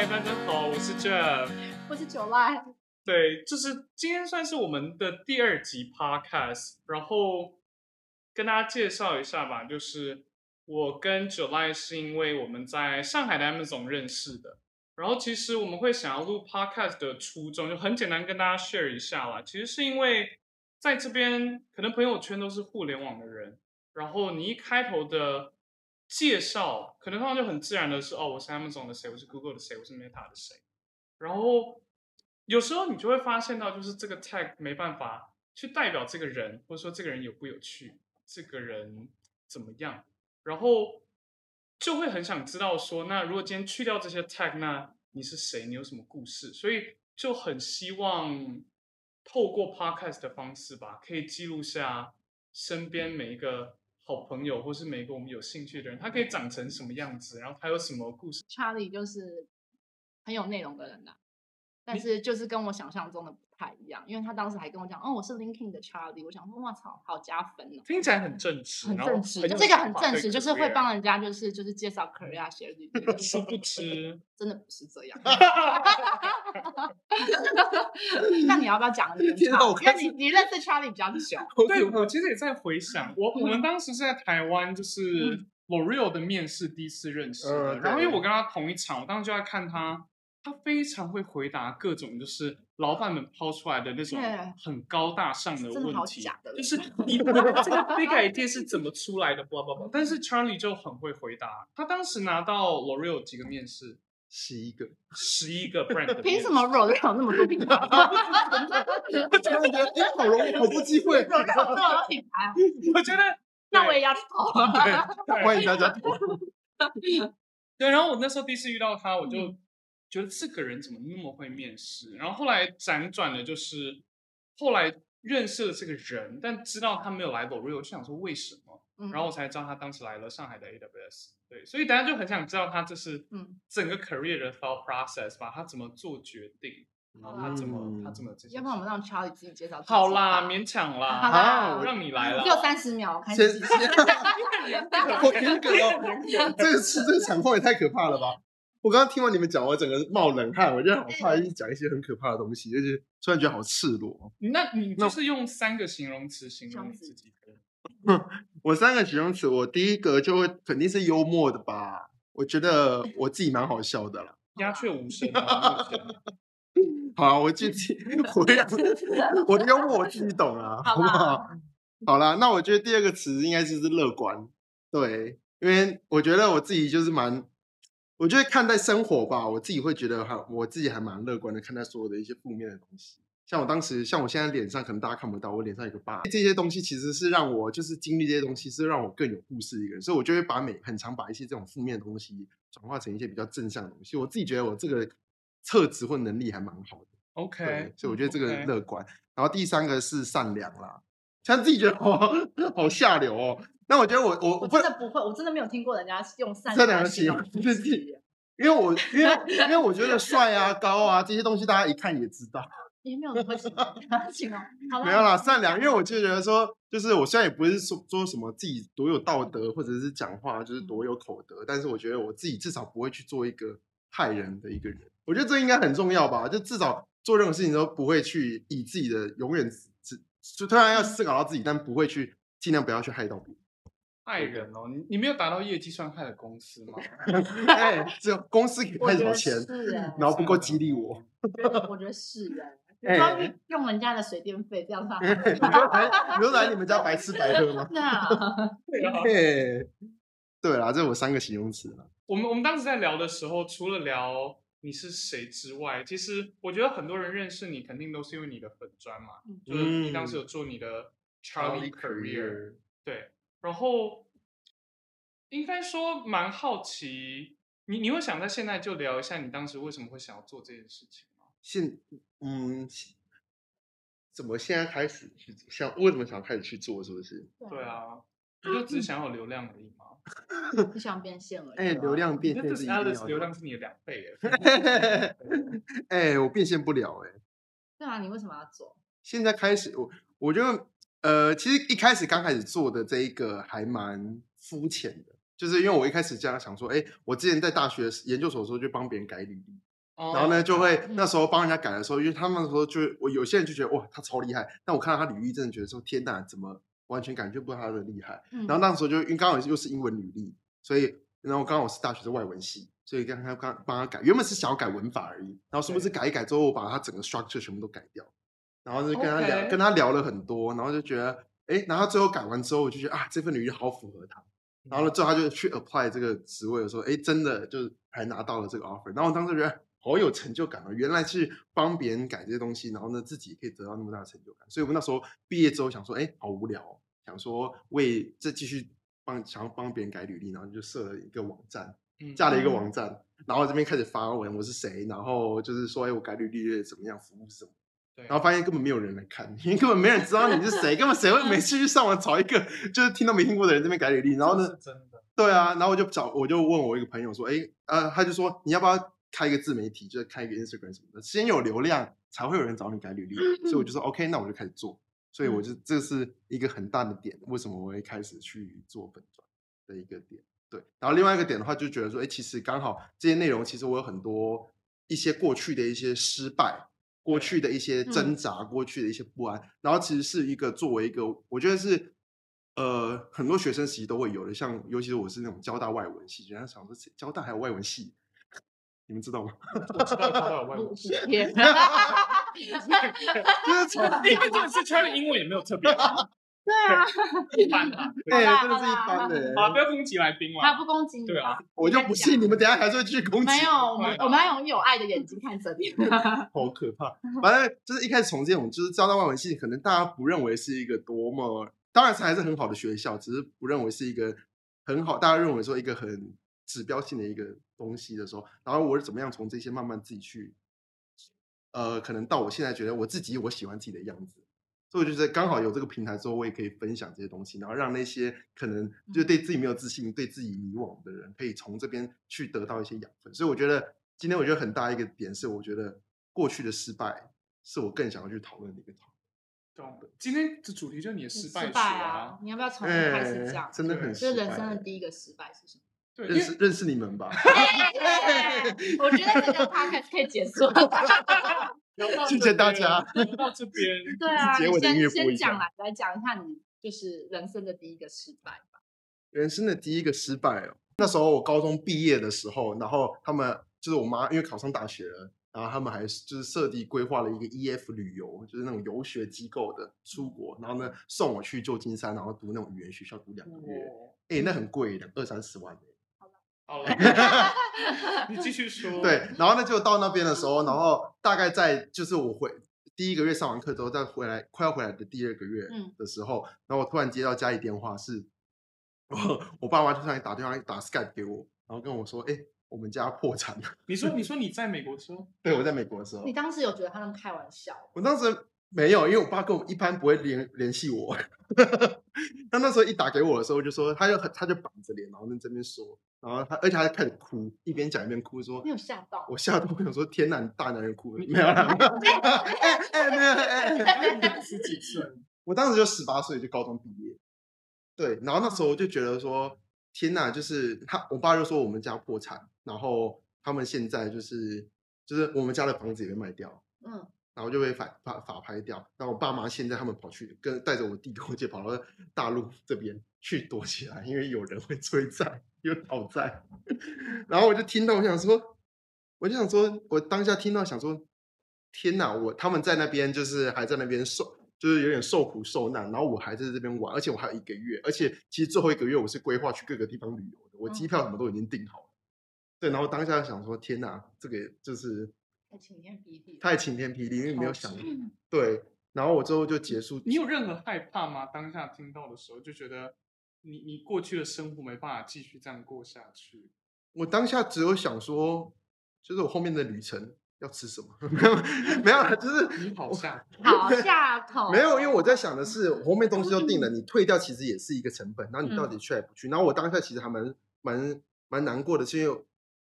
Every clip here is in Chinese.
嗨，大家好，我是 Jeff，我是九赖。对，就是今天算是我们的第二集 Podcast，然后跟大家介绍一下吧。就是我跟九赖是因为我们在上海的 Amazon 认识的，然后其实我们会想要录 Podcast 的初衷就很简单，跟大家 share 一下啦。其实是因为在这边可能朋友圈都是互联网的人，然后你一开头的。介绍可能他们就很自然的是哦，我是 Amazon 的谁，我是 Google 的谁，我是 Meta 的谁。然后有时候你就会发现到，就是这个 tag 没办法去代表这个人，或者说这个人有不有趣，这个人怎么样。然后就会很想知道说，那如果今天去掉这些 tag，那你是谁？你有什么故事？所以就很希望透过 podcast 的方式吧，可以记录下身边每一个。好朋友，或是每个我们有兴趣的人，他可以长成什么样子？然后他有什么故事？Charlie 就是很有内容的人呐、啊，但是就是跟我想象中的。太一样，因为他当时还跟我讲，哦，我是 LinkedIn 的 Charlie，我想说，哇操，好加分哦，听起来很正式，很正式，这个很正式，就是会帮人家，就是就是介绍 career 写履历。殊不知，真的不是这样。那你要不要讲一下？因为你你认识 Charlie 比较久。对，我其实也在回想，我我们当时是在台湾，就是 L'Oreal 的面试第一次认识的，然后因为我跟他同一场，我当时就在看他。他非常会回答各种就是老板们抛出来的那种很高大上的问题，就是你这个 big idea 是怎么出来的？blah blah blah。但是 Charlie 就很会回答。他当时拿到 L'Oreal 几个面试，十一个，十一个 brand。凭什么 L'Oreal 那么多品牌？我觉得好容易，好多机会。这么多品牌，我觉得那我也要去投。欢迎大家投。对，然后我那时候第一次遇到他，我就。觉得这个人怎么那么会面试？然后后来辗转的，就是后来认识了这个人，但知道他没有来 L'Oreal，我就想说为什么？嗯、然后我才知道他当时来了上海的 AWS。对，所以大家就很想知道他这是整个 career 的 thought process 吧，他怎么做决定，然后他怎么、嗯、他怎么？要不然我们让 Charlie 自己介绍。好啦，勉强啦，好啦，我让你来了。只有三十秒，开始。我严格哦，这个这个场况也太可怕了吧！我刚刚听完你们讲，我整个冒冷汗，我觉得好怕一直讲一些很可怕的东西，而且突然觉得好赤裸。那你就是用三个形容词形容你自己的。我三个形容词，我第一个就会肯定是幽默的吧。我觉得我自己蛮好笑的啦。鸦雀无声。好，我自己，我我的幽默我自己懂啊，好不好？好啦，那我觉得第二个词应该就是乐观。对，因为我觉得我自己就是蛮。我觉得看待生活吧，我自己会觉得哈，我自己还蛮乐观的看待所有的一些负面的东西。像我当时，像我现在脸上可能大家看不到，我脸上有个疤，这些东西其实是让我就是经历这些东西，是让我更有故事一个人。所以我就会把每很常把一些这种负面的东西转化成一些比较正向的东西。我自己觉得我这个特质或能力还蛮好的。OK，所以我觉得这个乐观。然后第三个是善良啦，像自己觉得 哦，好下流哦。那我觉得我我我真的不会，我真的没有听过人家用善良形容自己，因为我因为 因为我觉得帅啊高啊这些东西大家一看也知道，也没有什么形容，没有啦善良，因为我就觉得说，就是我虽然也不是说说什么自己多有道德或者是讲话就是多有口德，但是我觉得我自己至少不会去做一个害人的一个人，我觉得这应该很重要吧，就至少做任何事情都不会去以自己的永远只就突然要思考到自己，但不会去尽量不要去害到别人。害人哦，你你没有达到业绩算害了公司吗？哎，只有公司给太少钱，然后不够激励我。我觉得我觉得是人，哎，用人家的水电费这样 算？你说来你们家白吃白喝吗？对，对啦，这是我三个形容词。我们我们当时在聊的时候，除了聊你是谁之外，其实我觉得很多人认识你，肯定都是因为你的粉砖嘛，就是你当时有做你的 Charlie Career，对。然后，应该说蛮好奇，你你会想在现在就聊一下你当时为什么会想要做这件事情吗？现嗯，怎么现在开始去想？为什么想要开始去做？是不是？对啊，你就只想要流量而已吗？你想变现而已。哎，流量变现是他的流量是你的两倍 哎，我变现不了哎。对啊，你为什么要做？现在开始，我我就。呃，其实一开始刚开始做的这一个还蛮肤浅的，就是因为我一开始这样想说，哎，我之前在大学研究所的时候就帮别人改履历，然后呢就会那时候帮人家改的时候，因为他们说就我有些人就觉得哇他超厉害，但我看到他履历真的觉得说天哪，怎么完全感觉不到他的厉害。然后那。时候就因为刚好又是英文履历，所以然后刚好我是大学的外文系，所以刚刚刚帮他改，原本是想要改文法而已，然后是不是改一改之后我把他整个 structure 全部都改掉，然后就跟他聊跟他聊了很多，然后就觉得哎，然后最后改完之后我就觉得啊这份履历好符合他。然后呢，最后他就去 apply 这个职位的时候，哎，真的就是还拿到了这个 offer。然后我当时觉得好有成就感啊！原来是帮别人改这些东西，然后呢自己可以得到那么大的成就感。所以我们那时候毕业之后想说，哎，好无聊哦，想说为这继续帮想要帮别人改履历，然后就设了一个网站，架了一个网站，嗯、然后这边开始发文，我是谁，然后就是说，哎，我改履历怎么样，服务什么。然后发现根本没有人来看，因为根本没人知道你是谁，根本谁会每次去上网找一个就是听都没听过的人这边改履历，然后呢，真的，对啊，然后我就找，我就问我一个朋友说，哎，呃，他就说你要不要开一个自媒体，就是开一个 Instagram 什么的，先有流量才会有人找你改履历，所以我就说 OK，那我就开始做，所以我就这是一个很大的点，为什么我会开始去做本专的一个点，对，然后另外一个点的话就觉得说，哎，其实刚好这些内容其实我有很多一些过去的一些失败。过去的一些挣扎，嗯、过去的一些不安，然后其实是一个作为一个，我觉得是呃很多学生其实都会有的，像尤其是我是那种交大外文系，人家想说交大还有外文系，你们知道吗？我知道交大有外文系，就是从因为这个是他的英文也没有特别。对啊，一般啊，对，真的是一般的。好，不要攻击来宾了。他不攻击你。对啊，我就不信你们等下还是会继续攻击。没有，我们我们要用有爱的眼睛看着你。好可怕。反正就是一开始从这种就是交大外文系，可能大家不认为是一个多么，当然是还是很好的学校，只是不认为是一个很好，大家认为说一个很指标性的一个东西的时候，然后我是怎么样从这些慢慢自己去，呃，可能到我现在觉得我自己我喜欢自己的样子。所以我觉得刚好有这个平台之后，我也可以分享这些东西，然后让那些可能就对自己没有自信、嗯、对自己迷惘的人，可以从这边去得到一些养分。所以我觉得今天我觉得很大一个点是，我觉得过去的失败是我更想要去讨论的一个讨论。对，今天的主题就是你的失败，失败啊！你要不要从头开始讲？真的很失败。就人生的第一个失败是什么？对，认识认识你们吧。我觉得这个 podcast 可以结束了。谢谢大家。到这边，对啊，先先讲来来讲一下你就是人生的第一个失败吧。人生的第一个失败哦，那时候我高中毕业的时候，然后他们就是我妈，因为考上大学了，然后他们还就是设计规划了一个 EF 旅游，就是那种游学机构的出国，然后呢送我去旧金山，然后读那种语言学校读两个月，哎、欸，那很贵，两二三十万。好了，你继续说。对，然后呢，就到那边的时候，然后大概在就是我回第一个月上完课之后，再回来快要回来的第二个月的时候，嗯、然后我突然接到家里电话是，是我我爸妈就上来打电话打 Skype 给我，然后跟我说，哎，我们家破产了。你说，你说你在美国的时候？对，我在美国的时候。你当时有觉得他们开玩笑？我当时没有，因为我爸跟我一般不会联联系我。他那时候一打给我的时候，就说他就他就板着脸，然后在这边说。然后他，而且他还开始哭，一边讲一边哭，说：“没有吓到。”我吓到，我想说：“天哪，你大男人哭了？”没有啦，哎哎，没有哎，十几岁，我当时就十八岁，就高中毕业。对，然后那时候我就觉得说：“天哪！”就是他，我爸就说我们家破产，然后他们现在就是就是我们家的房子也被卖掉，嗯，然后就被法法法拍掉。然后我爸妈现在他们跑去跟带着我弟跟我姐跑到大陆这边去躲起来，因为有人会催债。有讨债，然后我就听到，我想说，我就想说，我当下听到想说，天哪！我他们在那边就是还在那边受，就是有点受苦受难，然后我还在这边玩，而且我还有一个月，而且其实最后一个月我是规划去各个地方旅游的，我机票什么都已经订好了。对，然后当下想说，天哪，这个就是太晴天霹雳，太晴天霹雳，因为没有想，对，然后我最后就结束。你有任何害怕吗？当下听到的时候就觉得。你你过去的生活没办法继续这样过下去。我当下只有想说，就是我后面的旅程要吃什么？没有没有，就是你好下 好下头。没有，因为我在想的是，我后面东西都定了，你退掉其实也是一个成本。然后你到底去还不去？然后我当下其实还蛮蛮蛮难过的，是因为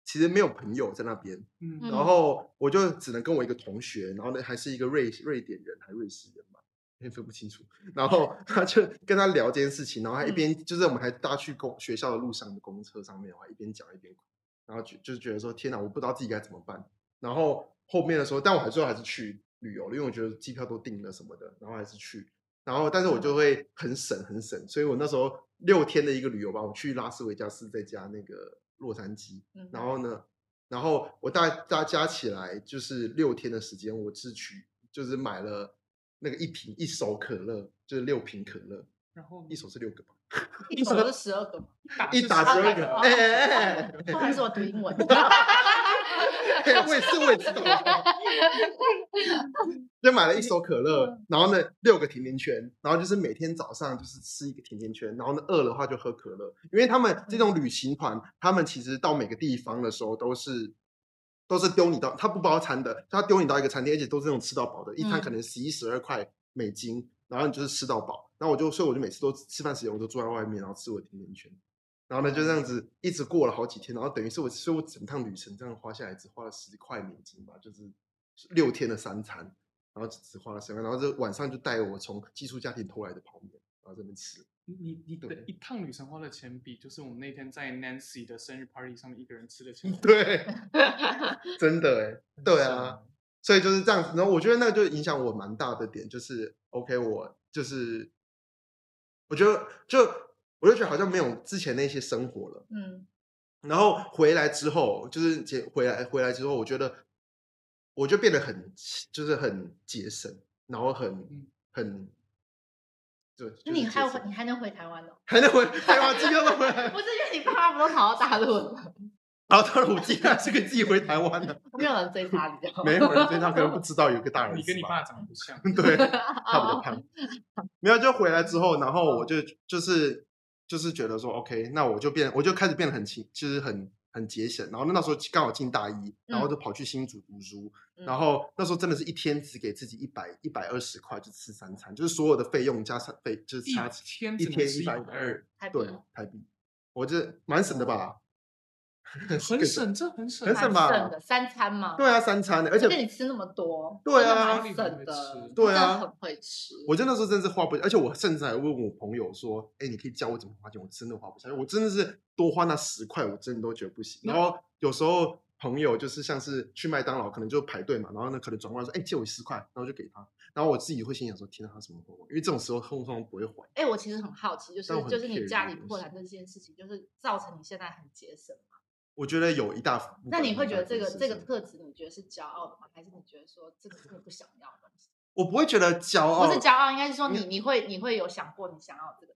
其实没有朋友在那边。嗯，然后我就只能跟我一个同学，然后呢还是一个瑞瑞典人，还瑞士人嘛。也分不清楚，然后 他就跟他聊这件事情，然后他一边、嗯、就是我们还搭去公学校的路上的公车上面，我还一边讲一边哭，然后就就是觉得说天哪，我不知道自己该怎么办，然后后面的时候，但我还最后还是去旅游了，因为我觉得机票都订了什么的，然后还是去。然后，但是我就会很省很省，所以我那时候六天的一个旅游吧，我去拉斯维加斯，再加那个洛杉矶。然后呢，然后我大大家加起来就是六天的时间，我只取就是买了那个一瓶一手可乐，就是六瓶可乐。然后一手是六个吧？一手是十二个嘛？一打十二个。哎哎哎！不好意思，我读英文。我也是，我也知道。就买了一手可乐，然后呢，六个甜甜圈，然后就是每天早上就是吃一个甜甜圈，然后呢，饿的话就喝可乐。因为他们这种旅行团，他们其实到每个地方的时候都是都是丢你到，他不包餐的，他丢你到一个餐厅，而且都是那种吃到饱的，一餐可能十一十二块美金，然后你就是吃到饱。然后我就所以我就每次都吃饭时间我都坐在外面，然后吃我的甜甜圈。然后呢，就这样子一直过了好几天，然后等于是我，所以我整趟旅程这样花下来只花了十块美金吧，就是六天的三餐，然后只只花了三块，然后就晚上就带我从寄宿家庭偷来的泡面，然后这边吃。你你的一趟旅程花的钱比就是我们那天在 Nancy 的生日 party 上面一个人吃的钱。对，真的哎，对啊，所以就是这样子。然后我觉得那个就影响我蛮大的点，就是 OK，我就是我觉得就。我就觉得好像没有之前那些生活了，嗯，然后回来之后，就是节回来回来之后，我觉得我就变得很就是很节省，然后很、嗯、很，对。那你还有你还能回台湾哦？还能回台湾？今天都回来？不是因为你爸妈不都跑到大陆了？跑到大陆，我竟然是可以自己回台湾的。没有人追他，你知道吗？没有人追他，可能不知道有个大人。你跟你爸长得不像，对，他比较胖。没有，就回来之后，然后我就就是。就是觉得说，OK，那我就变，我就开始变得很勤，就是很很节省。然后那那时候刚好进大一，然后就跑去新竹读书。嗯、然后那时候真的是一天只给自己一百一百二十块，就吃三餐，就是所有的费用加上费，就是差一天一百二，对，台币，我这蛮省的吧。很省，这很省，很省吧？省的三餐嘛。对啊，三餐，而且你吃那么多，对啊，省的，对啊，很会吃。我真的是真是花不，而且我甚至还问我朋友说：“哎，你可以教我怎么花钱？”我真的花不下去，我真的是多花那十块，我真的都觉得不行。然后有时候朋友就是像是去麦当劳，可能就排队嘛，然后呢可能转过来说：“哎，借我十块。”然后就给他。然后我自己会心想说：“天哪，他什么货？”因为这种时候通常不会还。哎，我其实很好奇，就是就是你家里破产这件事情，就是造成你现在很节省。我觉得有一大幅。那你会觉得这个这个特质，你觉得是骄傲的吗？还是你觉得说这个是你不想要的东西？我不会觉得骄傲，不是骄傲，应该是说你你会你会有想过你想要这个。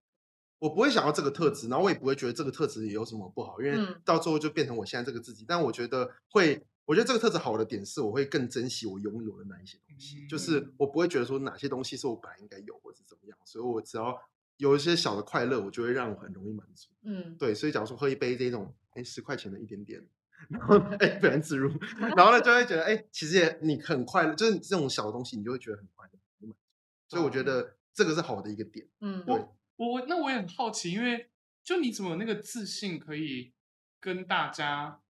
我不会想要这个特质，然后我也不会觉得这个特质有什么不好，因为到最后就变成我现在这个自己。但我觉得会，我觉得这个特质好的点是，我会更珍惜我拥有的那一些东西，就是我不会觉得说哪些东西是我本来应该有或者怎么样，所以我只要有一些小的快乐，我就会让我很容易满足。嗯，对，所以假如说喝一杯这种，哎，十块钱的一点点。然后哎，不能自入，然后呢，就会觉得哎，其实也你很快乐，就是这种小的东西，你就会觉得很快乐。所以我觉得这个是好的一个点。嗯，对。我我那我也很好奇，因为就你怎么有那个自信可以跟大家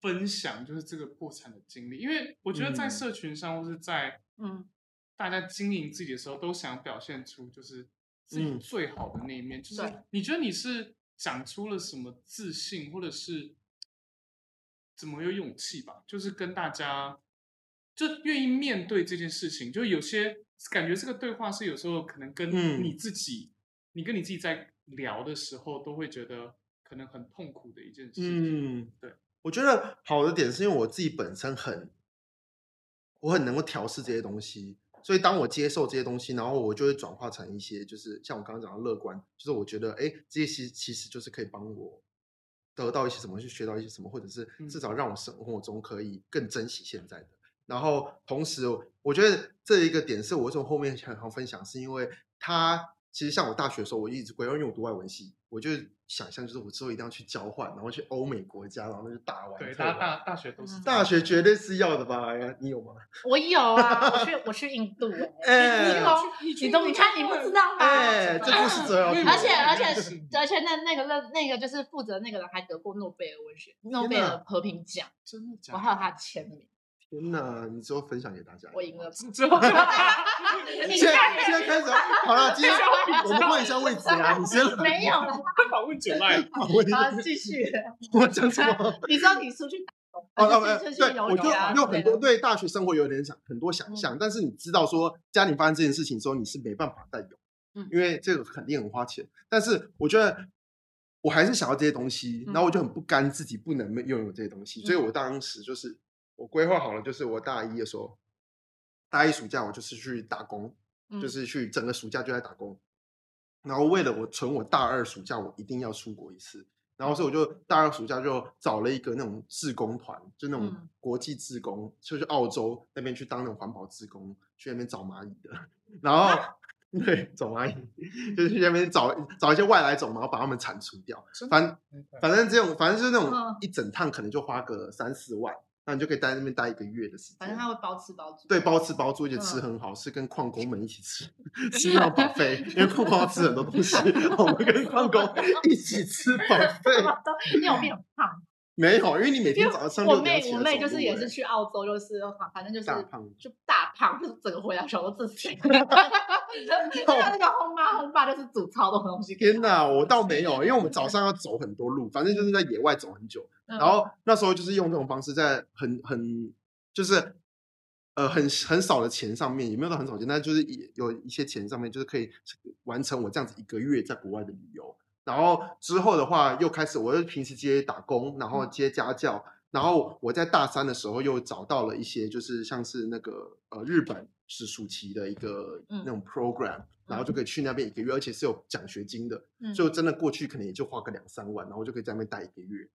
分享，就是这个破产的经历？因为我觉得在社群上、嗯、或是在嗯，大家经营自己的时候，都想表现出就是自己最好的那一面。嗯、就是你觉得你是长出了什么自信，或者是？怎么有勇气吧？就是跟大家，就愿意面对这件事情。就有些感觉，这个对话是有时候可能跟你自己，嗯、你跟你自己在聊的时候，都会觉得可能很痛苦的一件事情。嗯，对。我觉得好的点是因为我自己本身很，我很能够调试这些东西，所以当我接受这些东西，然后我就会转化成一些，就是像我刚刚讲的乐观，就是我觉得，哎，这些其实其实就是可以帮我。得到一些什么，去学到一些什么，或者是至少让我生活中可以更珍惜现在的。然后同时，我觉得这一个点是我为什么后面想要分享，是因为他其实像我大学的时候，我一直规划，因为我读外文系，我就想象就是我之后一定要去交换，然后去欧美国家，然后那就大玩。对，大大大学都是。大学绝对是要的吧？你有吗？我有啊，我去 我去印度。哎，你有？你都你看你不知道吗？哎，这故事最好听。而且而且而且那那个那那个就是负责那个人还得过诺贝尔文学诺贝尔和平奖，真的假的？我还有他的签名。天哪！你之后分享给大家。我赢了。之后。现在现在开始 好了，今天我们换一下位置啊！你先。没有了。访问九麦。好，继续。我讲什么？你说你出去打工，对，我就有很多对大学生活有点想很多想象，但是你知道说家里发生这件事情之后，你是没办法再有，嗯，因为这个肯定很花钱。但是我觉得我还是想要这些东西，然后我就很不甘自己不能拥有这些东西，所以我当时就是我规划好了，就是我大一的时候，大一暑假我就是去打工，就是去整个暑假就在打工。然后为了我存我大二暑假，我一定要出国一次。然后所以我就大二暑假就找了一个那种志工团，就那种国际志工，嗯、就去澳洲那边去当那种环保志工，去那边找蚂蚁的。然后、啊、对，找蚂蚁，就是去那边找找一些外来种，然后把它们铲除掉。反反正这种反正就是那种一整趟可能就花个三四万。那你就可以待在那边待一个月的时间，反正他会包吃包住。对，包吃包住，而且吃很好，是跟矿工们一起吃，吃到饱费，因为矿工要吃很多东西，我们跟矿工一起吃饱费。因为我变胖。没有，因为你每天早上我妹我妹就是也是去澳洲，就是反正就是大胖，就大胖，就是整个回来全都自己。那个轰妈轰爸就是煮超多东西。天哪，我倒没有，因为我们早上要走很多路，反正就是在野外走很久。然后那时候就是用这种方式，在很很就是呃很很少的钱上面，也没有到很少钱，但就是有一些钱上面，就是可以完成我这样子一个月在国外的旅游。然后之后的话，又开始，我又平时接打工，然后接家教，然后我在大三的时候又找到了一些，就是像是那个呃日本是暑期的一个那种 program，然后就可以去那边一个月，而且是有奖学金的，就真的过去可能也就花个两三万，然后就可以在那边待一个月。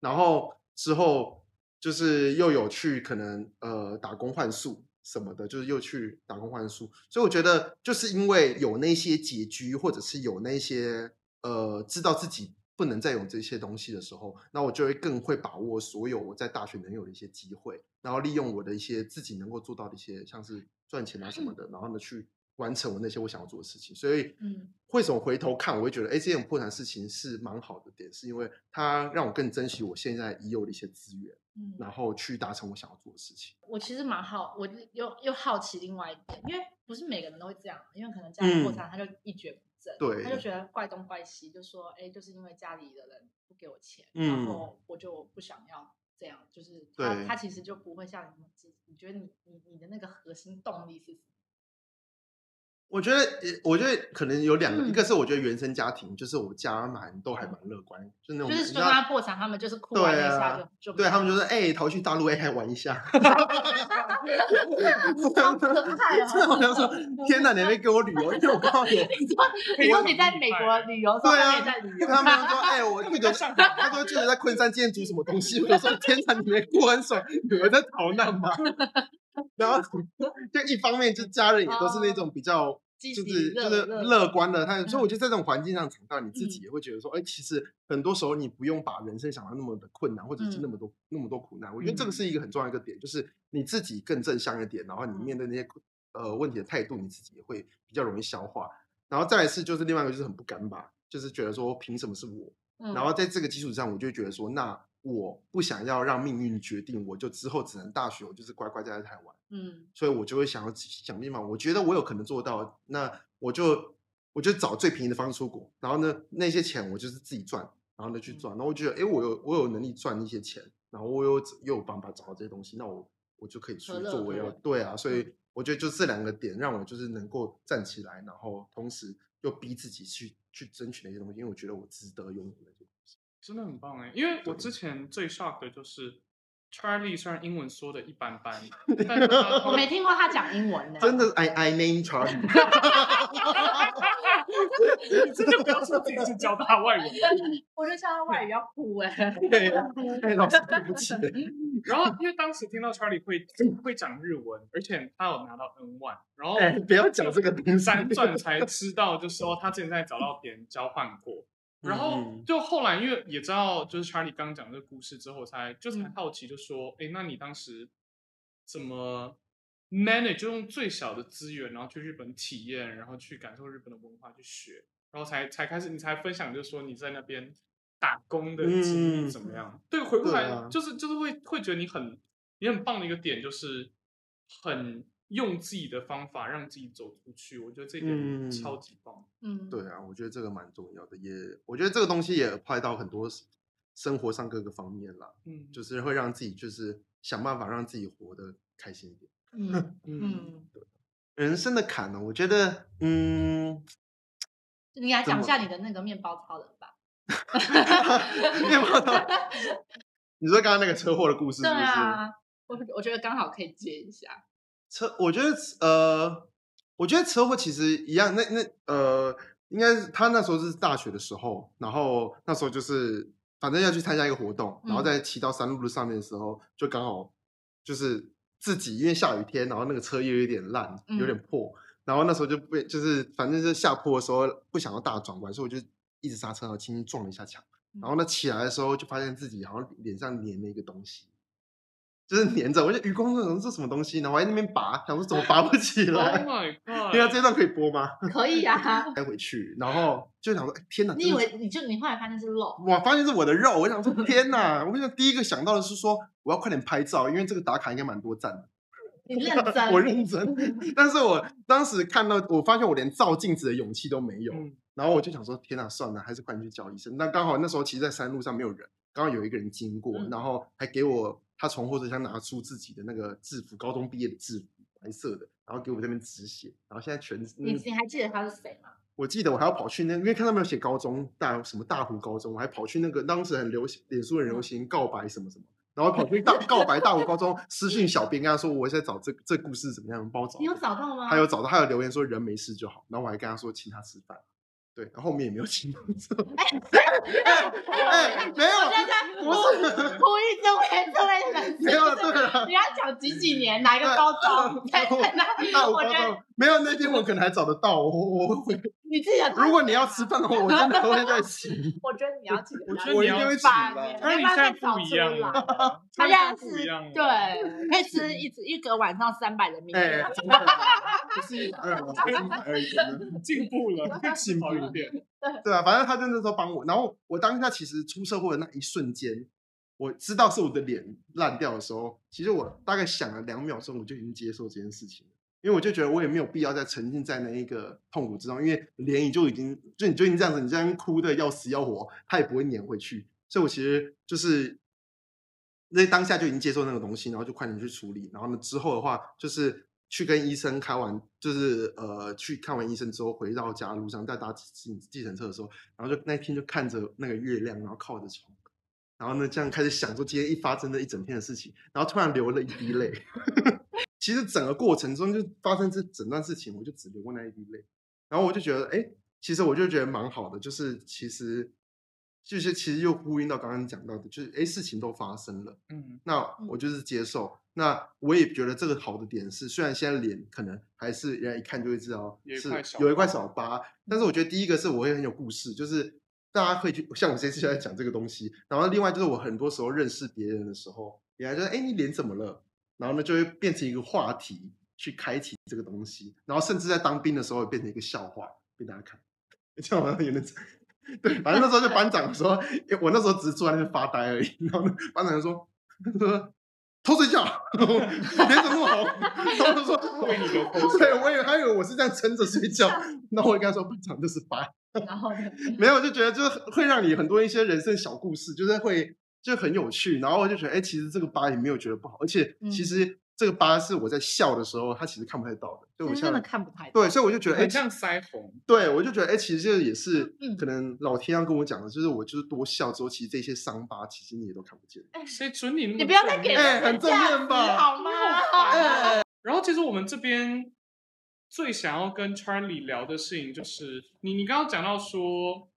然后之后就是又有去可能呃打工换宿什么的，就是又去打工换宿，所以我觉得就是因为有那些拮据，或者是有那些。呃，知道自己不能再有这些东西的时候，那我就会更会把握所有我在大学能有的一些机会，然后利用我的一些自己能够做到的一些，像是赚钱啊什么的，然后呢去完成我那些我想要做的事情。所以，嗯，为什么回头看我会觉得，哎，这种破产事情是蛮好的点，是因为它让我更珍惜我现在已有的一些资源，嗯，然后去达成我想要做的事情。我其实蛮好，我又又好奇另外一点，因为不是每个人都会这样，因为可能家里破产，他就一蹶不振。对，他就觉得怪东怪西，就说，哎，就是因为家里的人不给我钱，嗯、然后我就不想要这样，就是他他其实就不会像你们，你觉得你你你的那个核心动力是什么？我觉得，我觉得可能有两个，一个是我觉得原生家庭，就是我家蛮都还蛮乐观，就那种就是说他破产，他们就是哭完一下就就对他们就是哎逃去大陆哎玩一下 好可爱哦！好像说天哪，你没给我旅游，因为我刚好有你说你说你在美国旅游，对啊，在旅游，他们说 哎我记得上海，他说记得在昆山建筑什么东西，我说天哪，你没过很爽，你们在逃难吗？然后就一方面，就家人也都是那种比较，就是就是乐观的。他所以我觉得在这种环境上长大，你自己也会觉得说，哎，其实很多时候你不用把人生想的那么的困难，或者是那么多那么多苦难。我觉得这个是一个很重要一个点，就是你自己更正向一点，然后你面对那些呃问题的态度，你自己也会比较容易消化。然后再来是就是另外一个就是很不甘吧，就是觉得说凭什么是我？然后在这个基础上，我就觉得说那。我不想要让命运决定，我就之后只能大学，我就是乖乖待在台湾。嗯，所以我就会想要想办法。我觉得我有可能做到，那我就我就找最便宜的方式出国，然后呢，那些钱我就是自己赚，然后呢去赚。然后我觉得，哎，我有我有能力赚一些钱，然后我有又有办法找到这些东西，那我我就可以去做我要对啊。所以我觉得就这两个点让我就是能够站起来，然后同时又逼自己去去争取那些东西，因为我觉得我值得拥有。真的很棒哎，因为我之前最 shock 的就是 Charlie 虽然英文说的一般般，但我没听过他讲英文的。真的，I I name Charlie。你真的不要说自己是教 他外语。我就教他外语要哭哎。对，哎，老师对不起。然后因为当时听到 Charlie 会会讲日文，而且他有拿到 N one，然后不要讲这个东西，三转才知道，就说他之前在找到别人交换过。然后就后来，因为也知道，就是 Charlie 刚刚讲这个故事之后，才就才好奇，就说，哎，那你当时怎么 manage 就用最小的资源，然后去日本体验，然后去感受日本的文化，去学，然后才才开始，你才分享，就是说你在那边打工的经历怎么样？嗯、对，回过来、啊、就是就是会会觉得你很你很棒的一个点，就是很。用自己的方法让自己走出去，我觉得这点超级棒。嗯，对啊，我觉得这个蛮重要的，也我觉得这个东西也 apply 到很多生活上各个方面啦，嗯，就是会让自己就是想办法让自己活得开心一点。嗯嗯，对，人生的坎呢，我觉得，嗯，你来讲一下你的那个面包超人吧。面包超人，你说刚刚那个车祸的故事是不是？对啊，我我觉得刚好可以接一下。车，我觉得呃，我觉得车祸其实一样。那那呃，应该是他那时候是大学的时候，然后那时候就是反正要去参加一个活动，然后在骑到山路的上面的时候，嗯、就刚好就是自己因为下雨天，然后那个车又有点烂，有点破，嗯、然后那时候就被就是反正是下坡的时候不想要大转弯，所以我就一直刹车，然后轻轻撞了一下墙，然后呢起来的时候就发现自己好像脸上粘了一个东西。就是黏着，我就余光这种是什么东西呢？我还在那边拔，想说怎么拔不起 来。Oh my god！因为这段可以播吗？可以啊。带回去，然后就想说，哎，天哪！你以为你就你后来发现是肉？我发现是我的肉，我想说，天哪！我现在第一个想到的是说，我要快点拍照，因为这个打卡应该蛮多赞的。你认真？我认真。但是我当时看到，我发现我连照镜子的勇气都没有，嗯、然后我就想说，天哪，算了，还是快点去叫医生。那刚好那时候其实，在山路上没有人，刚好有一个人经过，嗯、然后还给我。他从后车厢拿出自己的那个制服，高中毕业的制服，白色的，然后给我这边止血，然后现在全你你还记得他是谁吗？我记得，我还要跑去那，因为看到没有写高中大什么大湖高中，我还跑去那个当时很流行，脸书很流行告白什么什么，然后跑去大告白大湖高中私信小编跟他说，我在找这这故事怎么样，帮我找。你有找到吗？他有找到，他有留言说人没事就好，然后我还跟他说请他吃饭。对，然后后面也没有请到。哎 哎，没有，不是故意这。你要讲几几年哪一个高中？在哪？我觉得没有那天我可能还找得到我我会。你自己如果你要吃饭的话，我真的会在请。我觉得你要请，我觉得你要请了。那你现在不一样了，他现在是对，可以吃一一个晚上三百人民币。不是一百二，而已，进步了，进步。对对啊，反正他就那时候帮我，然后我当下其实出车祸的那一瞬间，我知道是我的脸烂掉的时候，其实我大概想了两秒钟，我就已经接受这件事情了，因为我就觉得我也没有必要再沉浸在那一个痛苦之中，因为脸就已经就你就已经这样子，你这样哭的要死要活，他也不会粘回去，所以我其实就是那当下就已经接受那个东西，然后就快点去处理，然后呢之后的话就是。去跟医生开完，就是呃，去看完医生之后，回到家路上在搭计计程车的时候，然后就那天就看着那个月亮，然后靠着床，然后呢这样开始想说今天一发生的一整天的事情，然后突然流了一滴泪。其实整个过程中就发生这整段事情，我就只流过那一滴泪，然后我就觉得，哎，其实我就觉得蛮好的，就是其实。就是其实又呼应到刚刚讲到的，就是哎，事情都发生了，嗯，那我就是接受。那我也觉得这个好的点是，虽然现在脸可能还是人家一看就会知道是有一块小疤，但是我觉得第一个是我会很有故事，就是大家可以去像我这次在讲这个东西，然后另外就是我很多时候认识别人的时候，别人就说哎，你脸怎么了？然后呢就会变成一个话题去开启这个东西，然后甚至在当兵的时候变成一个笑话给大家看，这样好像有点。对，反正那时候就班长说，我那时候只是坐在那边发呆而已。然后呢班长就说：“说 偷睡觉，脸怎么那么红？”然后就说：“为你流口水。”对，我以为还以为我是这样撑着睡觉。那我跟他说：“班长，就是白。”然后没有，就觉得就是会让你很多一些人生小故事，就是会就很有趣。然后我就觉得，哎，其实这个八也没有觉得不好，而且其实。嗯这个疤是我在笑的时候，他其实看不太到的，所以我真的看不太到。对，所以我就觉得，哎，这样腮红。对，我就觉得，哎，其实这也是可能老天要跟我讲的，就是我就是多笑之后，其实这些伤疤其实你也都看不见。哎，谁准你？你不要再给哎，很正面吧？好吗？然后其实我们这边最想要跟 Charlie 聊的事情，就是你你刚刚讲到说，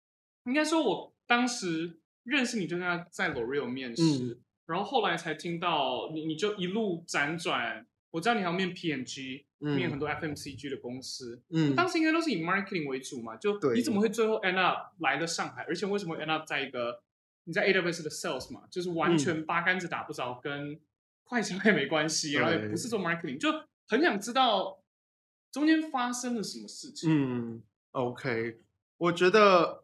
应该说我当时认识你，就是在 L'Oreal 面试。然后后来才听到你，你就一路辗转。我知道你还要面 P&G，嗯、面很多 FMCG 的公司。嗯，当时应该都是以 marketing 为主嘛。就你怎么会最后 end up 来了上海？而且为什么 end up 在一个你在 AWS 的 sales 嘛，就是完全八竿子打不着，跟快销也没关系，然后也不是做 marketing，就很想知道中间发生了什么事情。嗯，OK，我觉得。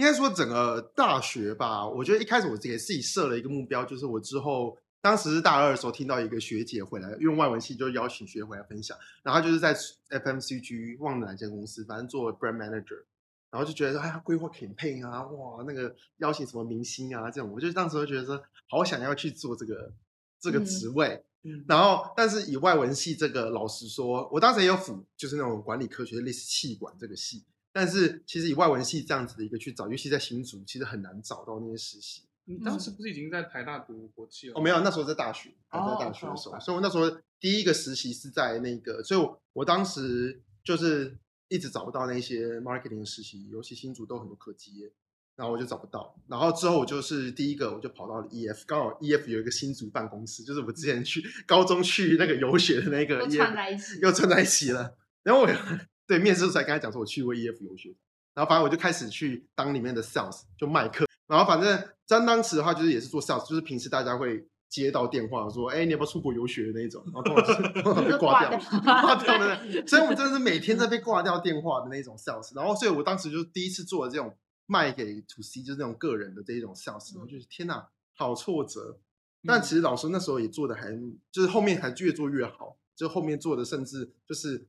应该说整个大学吧，我觉得一开始我给自己设了一个目标，就是我之后当时是大二的时候，听到一个学姐回来用外文系，就邀请学姐回来分享，然后就是在 FMCG 忘了哪间公司，反正做 brand manager，然后就觉得说，哎呀，规划 campaign 啊，哇，那个邀请什么明星啊，这种，我就当时就觉得说，好想要去做这个这个职位。嗯、然后，但是以外文系这个，老实说，我当时也有辅，就是那种管理科学类似气管这个系。但是其实以外文系这样子的一个去找，尤其在新竹，其实很难找到那些实习。你当时不是已经在台大读国际了？哦，没有，那时候在大学，还在大学的时候。Oh. 所以我那时候第一个实习是在那个，所以我我当时就是一直找不到那些 marketing 的实习，尤其新竹都很多科技业，然后我就找不到。然后之后我就是第一个，我就跑到了 EF，刚好 EF 有一个新竹办公室，就是我之前去高中去那个游学的那个又串在一起，又串在一起了。然后我 对面试才跟他讲说，我去过 EF 游学。然后反正我就开始去当里面的 sales，就卖课。然后反正在当时的话，就是也是做 sales，就是平时大家会接到电话说，哎，你要不要出国游学的那种，然后通常是 被挂掉，挂掉的。所以我们真的是每天在被挂掉电话的那种 sales。然后所以我当时就第一次做了这种卖给 to C，就是那种个人的这一种 sales，我就是天哪，好挫折。但其实老师那时候也做的还，就是后面还越做越好，就后面做的甚至就是。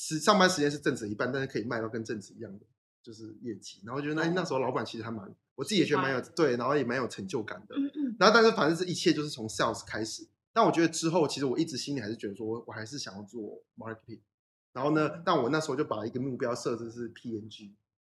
时上班时间是正职一半，但是可以卖到跟正职一样的，就是业绩。然后觉得那那时候老板其实还蛮，我自己也觉得蛮有对，然后也蛮有成就感的。然后但是反正这一切就是从 sales 开始。但我觉得之后其实我一直心里还是觉得说我还是想要做 marketing。然后呢，但我那时候就把一个目标设置是 PNG，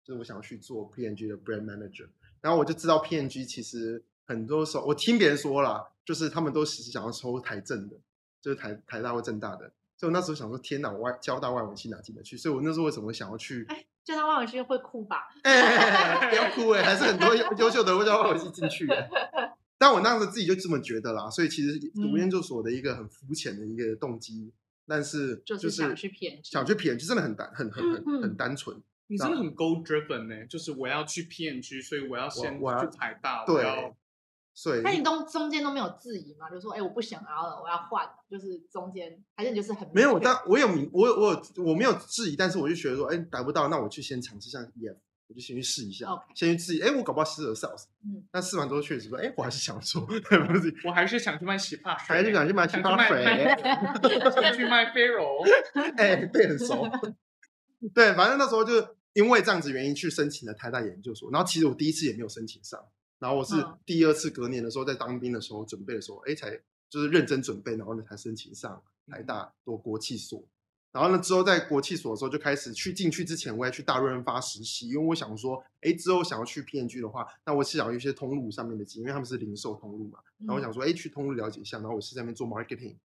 就是我想要去做 PNG 的 brand manager。然后我就知道 PNG 其实很多时候我听别人说啦，就是他们都其实想要抽台政的，就是台台大或政大的。所以我那时候想说，天哪，我外交大外文系哪进得去？所以我那时候为什么想要去？哎，交大外文系会哭吧？不要哭哎，还是很多优秀的外交大外文系进去的。但我那时候自己就这么觉得啦。所以其实读研究所的一个很肤浅的一个动机，嗯、但是就是想去骗，想去骗，就真的很单，很很很很单纯。你真的很 goal driven 呢，就是我要去 P&G，所以我要先去台大，对。所以，那你中中间都没有质疑吗？就是说，哎、欸，我不想要了，我要换，就是中间还是你就是很没有，但我有明，我有我有我没有质疑，但是我就觉得说，哎、欸，达不到，那我去先尝试一下 EF，我就先去试一下，Okay. 先去质疑，哎、欸，我搞不好适合 sales，嗯，但试完之后确实说，哎、欸，我还是想做，对不对？我还是想去卖洗发水，还是想去卖洗发水，想去卖飞柔，哎、欸，对，很熟，对，反正那时候就因为这样子原因去申请了台大研究所，然后其实我第一次也没有申请上。然后我是第二次隔年的时候，在当兵的时候准备的时候，哎，才就是认真准备，然后呢才申请上台大读国企所。然后呢之后在国企所的时候就开始去进去之前，我也去大润发实习，因为我想说，哎，之后想要去 P&G 的话，那我是想要一些通路上面的经验，因为他们是零售通路嘛。然后我想说，哎，去通路了解一下，然后我是在那边做 marketing。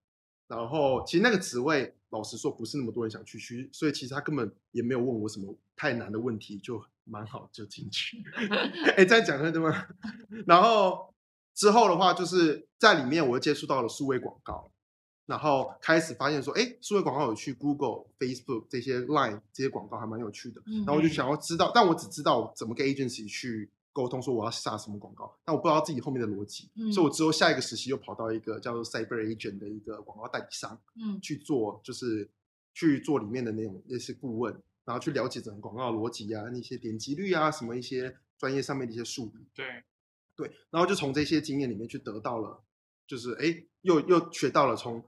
然后其实那个职位，老实说不是那么多人想去，去，所以其实他根本也没有问我什么太难的问题，就蛮好就进去。哎，这样讲的对吗？然后之后的话，就是在里面我又接触到了数位广告，然后开始发现说，哎，数位广告有去 Google、Facebook 这些 Line 这些广告还蛮有趣的。然后我就想要知道，但我只知道怎么跟 agency 去。沟通说我要下什么广告，但我不知道自己后面的逻辑，嗯、所以我之后下一个实习又跑到一个叫做 Cyber Agent 的一个广告代理商，嗯，去做就是去做里面的那种类似顾问，然后去了解整个广告逻辑啊，那些点击率啊，什么一些专业上面的一些术语，对，对，然后就从这些经验里面去得到了，就是哎，又又学到了从。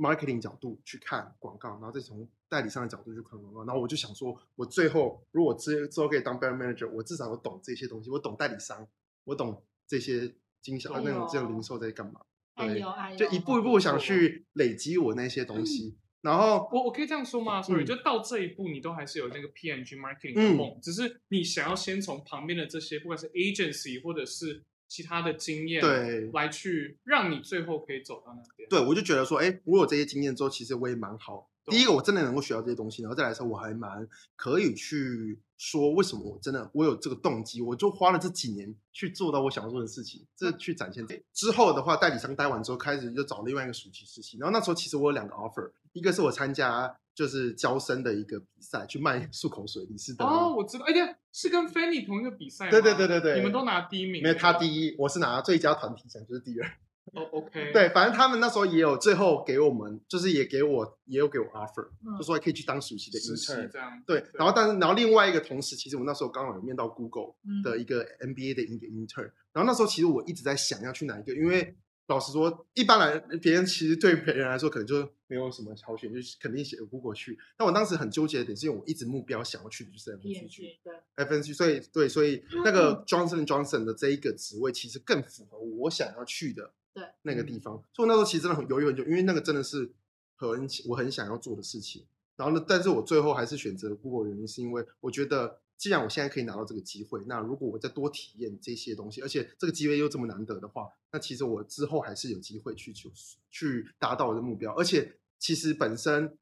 marketing 角度去看广告，然后再从代理商的角度去看广告，然后我就想说，我最后如果之之后可以当 brand manager，我至少我懂这些东西，我懂代理商，我懂这些经销、那种这种零售在干嘛，对，哎、就一步一步想去累积我那些东西。嗯、然后我我可以这样说吗？Sorry，、嗯、就到这一步，你都还是有那个 PNG marketing 的梦，嗯、只是你想要先从旁边的这些，不管是 agency 或者是。其他的经验对来去让你最后可以走到那边。对，我就觉得说，哎，我有这些经验之后，其实我也蛮好。对第一个，我真的能够学到这些东西，然后再来说，我还蛮可以去说为什么我真的我有这个动机，我就花了这几年去做到我想要做的事情，这去展现。之后的话，代理商待完之后，开始就找另外一个暑期实习。然后那时候其实我有两个 offer，一个是我参加。就是招生的一个比赛，去卖 漱口水。你是的哦，我知道，哎呀，是跟 Fanny 同一个比赛？对对对对对，你们都拿第一名。没有他第一，我是拿最佳团体奖，就是第二。哦，OK。对，反正他们那时候也有最后给我们，就是也给我也有给我 offer，、嗯、就说还可以去当暑期的 intern 这样。对，然后但是然后另外一个同时，其实我那时候刚好有面到 Google 的一个 MBA 的一个 intern，、嗯、然后那时候其实我一直在想要去哪一个，因为老实说，一般来别人其实对别人来说可能就没有什么挑选，就是肯定写 Google 去。但我当时很纠结的点是因为我一直目标想要去的就是 FMCG，对 FMCG，所以对，所以那个 Johnson Johnson 的这一个职位其实更符合我想要去的那个地方。嗯、所以我那时候其实真的很犹豫很久，因为那个真的是很我很想要做的事情。然后呢，但是我最后还是选择 Google 原因是因为我觉得。既然我现在可以拿到这个机会，那如果我再多体验这些东西，而且这个机会又这么难得的话，那其实我之后还是有机会去求去达到我的目标。而且其实本身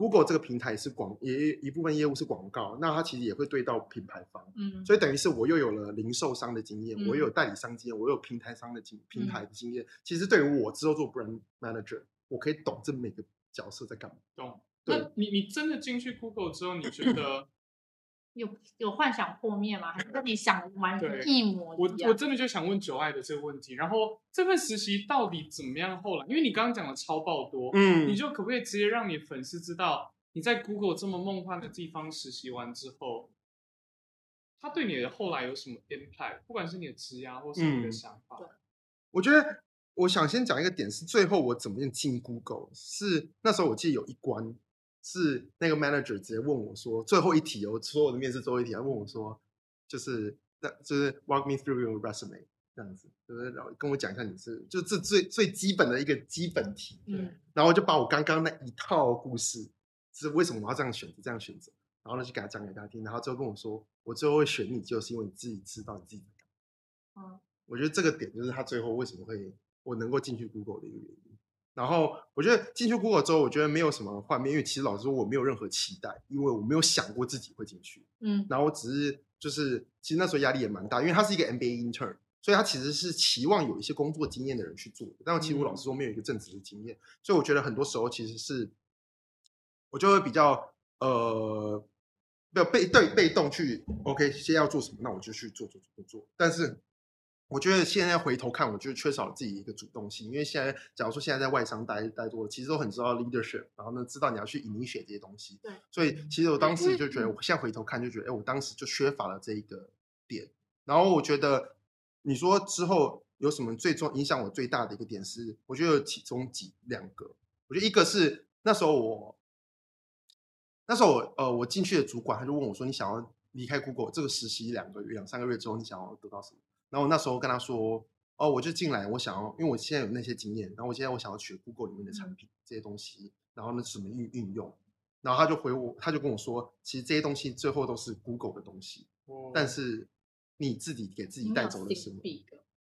Google 这个平台是广，也一部分业务是广告，那它其实也会对到品牌方，嗯，所以等于是我又有了零售商的经验，嗯、我又有代理商经验，我又有平台商的经平台的经验。嗯、其实对于我之后做 Brand Manager，我可以懂这每个角色在干嘛。懂。对那你你真的进去 Google 之后，你觉得？有有幻想破灭吗？还是跟你想的完全一模一样？我我真的就想问九爱的这个问题。然后这份实习到底怎么样？后来，因为你刚刚讲的超爆多，嗯，你就可不可以直接让你粉丝知道你在 Google 这么梦幻的地方实习完之后，他对你的后来有什么 impact？不管是你的职涯或是你的想法。嗯、我觉得我想先讲一个点是，最后我怎么样进 Google？是那时候我记得有一关。是那个 manager 直接问我说：“最后一题哦，所有的面试最后一题，他问我说，就是那就是 walk me through your resume 这样子，就是然后跟我讲一下你是，就这最最基本的一个基本题，嗯，然后就把我刚刚那一套故事，是为什么我要这样选择这样选择，然后呢就给他讲给他听，然后最后跟我说，我最后会选你，就是因为你自己知道你自己在干嘛。嗯，我觉得这个点就是他最后为什么会我能够进去 Google 的一个原因。”然后我觉得进去 Google 之后，我觉得没有什么画面，因为其实老实说我没有任何期待，因为我没有想过自己会进去。嗯，然后我只是就是其实那时候压力也蛮大，因为他是一个 MBA intern，所以他其实是期望有一些工作经验的人去做的。但其实我老实说没有一个正职的经验，所以我觉得很多时候其实是我就会比较呃，没有被对被动去 OK，先要做什么，那我就去做做做做做，但是。我觉得现在回头看，我就缺少了自己一个主动性。因为现在，假如说现在在外商待待多了，其实都很知道 leadership，然后呢，知道你要去 initiate 这些东西。对。所以，其实我当时就觉得，我现在回头看就觉得，哎，我当时就缺乏了这一个点。然后，我觉得你说之后有什么最重影响我最大的一个点是，我觉得有其中几两个。我觉得一个是那时候我那时候我呃我进去的主管他就问我说：“你想要离开 Google 这个实习两个月两三个月之后，你想要得到什么？”然后我那时候跟他说，哦，我就进来，我想要，因为我现在有那些经验，然后我现在我想要学 Google 里面的产品这些东西，然后呢怎么运运用，然后他就回我，他就跟我说，其实这些东西最后都是 Google 的东西，哦、但是你自己给自己带走的是什么？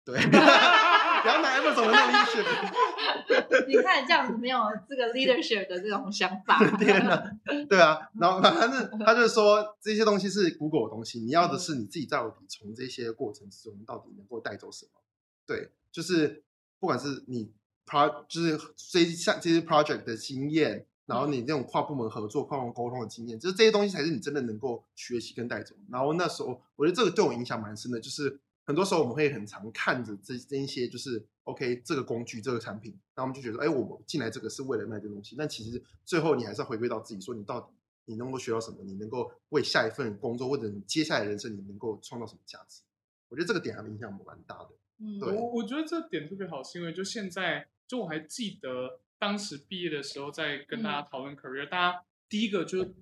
对。不要拿 Amazon 的 leadership，你看这样子没有这个 leadership 的这种想法。天哪，对啊，然后反正他就说这些东西是 Google 的东西，你要的是你自己到底从这些过程之中到底能够带走什么？对，就是不管是你 pro 就是这像这些 project 的经验，然后你这种跨部门合作、跨部门沟通的经验，就是这些东西才是你真的能够学习跟带走。然后那时候我觉得这个对我影响蛮深的，就是。很多时候我们会很常看着这这一些就是 OK 这个工具这个产品，那我们就觉得哎，我进来这个是为了卖这东西。但其实最后你还是要回归到自己，说你到底你能够学到什么，你能够为下一份工作或者你接下来人生你能够创造什么价值？我觉得这个点还影响蛮大的。嗯，对，我我觉得这点特别好，是因为就现在就我还记得当时毕业的时候在跟大家讨论 career，、嗯、大家第一个就。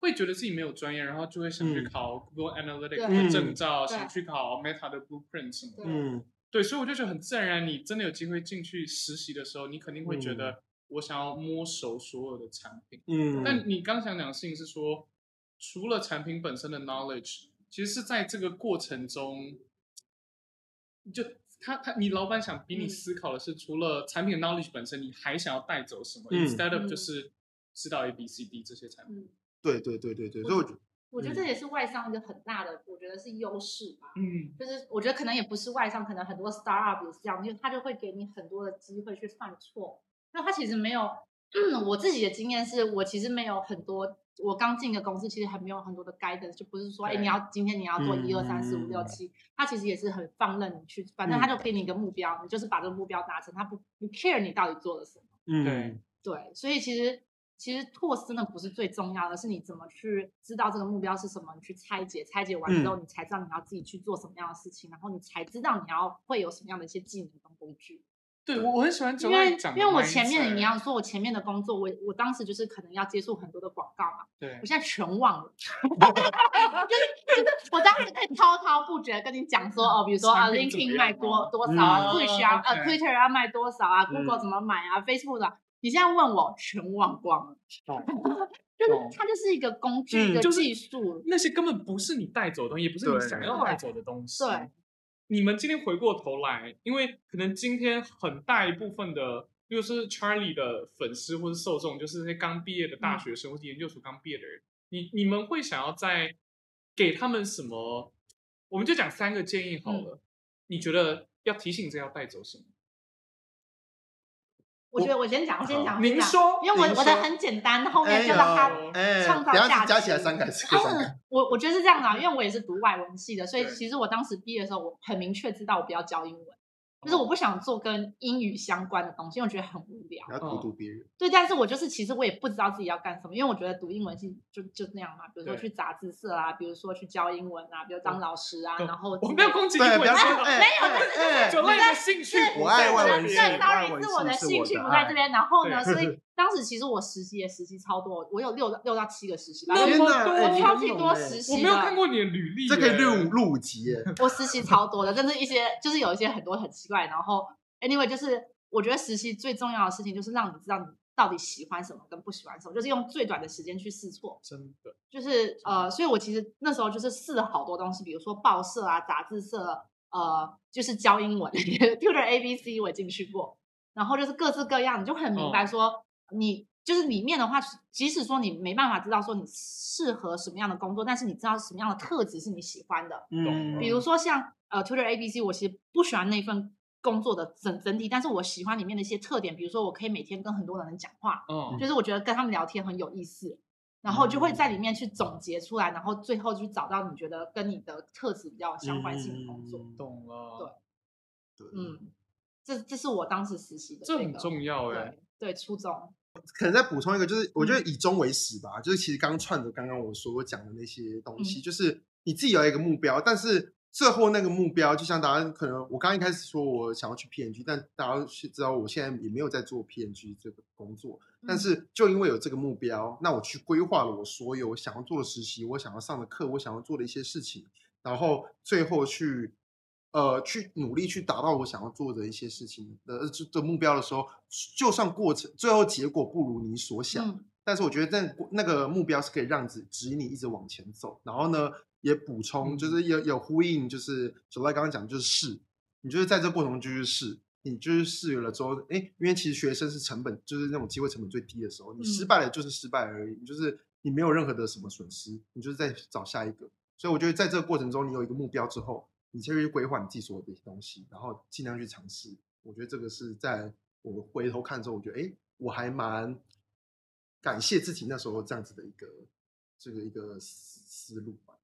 会觉得自己没有专业，然后就会想去考 Google Analytics 的证照，想去考 Meta 的 Blueprint 什么的。嗯，对，所以我就觉得很自然然，你真的有机会进去实习的时候，你肯定会觉得我想要摸熟所有的产品。嗯，但你刚想讲的事情是说，除了产品本身的 knowledge，其实是在这个过程中，就他他你老板想逼你思考的是，除了产品的 knowledge 本身，你还想要带走什么？Instead of 就是知道 A B C D 这些产品。对对对对对，所以我觉得，我觉得这也是外商一个很大的，我觉得是优势吧。嗯，就是我觉得可能也不是外商，可能很多 startup 也是这样，因为他就会给你很多的机会去犯错。那他其实没有，嗯，我自己的经验是我其实没有很多，我刚进的公司其实还没有很多的 guidance，就不是说，哎，你要今天你要做一二三四五六七，他其实也是很放任你去，反正他就给你一个目标，你就是把这个目标达成，他不不 care 你到底做了什么。嗯，对对，所以其实。其实拓真的不是最重要的，是你怎么去知道这个目标是什么，你去拆解，拆解完之后，你才知道你要自己去做什么样的事情，嗯、然后你才知道你要会有什么样的一些技能跟工具。对我我很喜欢因为因为我前面你要说我前面的工作，我我当时就是可能要接触很多的广告嘛，对，我现在全忘了，就是就是我当时可以滔滔不绝跟你讲说哦，比如说啊，LinkedIn 卖多多少啊，Push 啊，呃，Twitter 要卖多少啊，Google 怎么买啊，Facebook 的，你现在问我全忘光了，就是它就是一个工具，一个技术，那些根本不是你带走的东西，也不是你想要带走的东西，对。你们今天回过头来，因为可能今天很大一部分的，又是 Charlie 的粉丝或者受众，就是那些刚毕业的大学生或者研究所刚毕业的人，你你们会想要在给他们什么？我们就讲三个建议好了。嗯、你觉得要提醒这要带走什么？我觉得我先讲，我先讲。您说，因为我我的很简单，后面就让他创造价值。加起来三个，三个。我我觉得是这样的，因为我也是读外文系的，所以其实我当时毕业的时候，我很明确知道我不要教英文。就是我不想做跟英语相关的东西，因为我觉得很无聊。要荼毒别人。对，但是我就是其实我也不知道自己要干什么，因为我觉得读英文系就就那样嘛。比如说去杂志社啊，比如说去教英文啊，比如当老师啊，然后。我没有攻击英文，没有，但是就是我的兴趣，我爱外文系，对，sorry，是我的兴趣不在这边。然后呢，所以当时其实我实习也实习超多，我有六六到七个实习，那么多，超级多实习。我没有看过你的履历，这可以录录五集耶。我实习超多的，但是，一些就是有一些很多很奇怪，然后。Anyway，就是我觉得实习最重要的事情就是让你知道你到底喜欢什么跟不喜欢什么，就是用最短的时间去试错。真的，就是呃，所以我其实那时候就是试了好多东西，比如说报社啊、杂志社，呃，就是教英文，Tutor ABC 我也进去过，然后就是各式各样，你就很明白说，哦、你就是里面的话，即使说你没办法知道说你适合什么样的工作，但是你知道什么样的特质是你喜欢的。嗯，比如说像呃，Twitter ABC，我其实不喜欢那份。工作的整整体，但是我喜欢里面的一些特点，比如说我可以每天跟很多人讲话，嗯，就是我觉得跟他们聊天很有意思，然后就会在里面去总结出来，然后最后去找到你觉得跟你的特质比较相关性的工作。懂了，对，嗯，这这是我当时实习的，这很重要哎，对，初衷。可能再补充一个，就是我觉得以终为始吧，就是其实刚串着刚刚我所讲的那些东西，就是你自己有一个目标，但是。最后那个目标，就像大家可能，我刚刚一开始说我想要去 PNG，但大家知道我现在也没有在做 PNG 这个工作。但是就因为有这个目标，那我去规划了我所有想要做的实习，我想要上的课，我想要做的一些事情，然后最后去呃去努力去达到我想要做的一些事情的这的目标的时候，就算过程最后结果不如你所想，嗯、但是我觉得那那个目标是可以让指指引你一直往前走，然后呢。也补充，就是有有呼应，就是小赖刚刚讲，就是试，你就是在这过程中就是试，你就是试了之后，哎，因为其实学生是成本，就是那种机会成本最低的时候，你失败了就是失败而已，嗯、就是你没有任何的什么损失，你就是在找下一个。所以我觉得在这个过程中，你有一个目标之后，你先去规划你自己所有的东西，然后尽量去尝试。我觉得这个是在我回头看的时候，我觉得哎，我还蛮感谢自己那时候这样子的一个这个一个思路吧。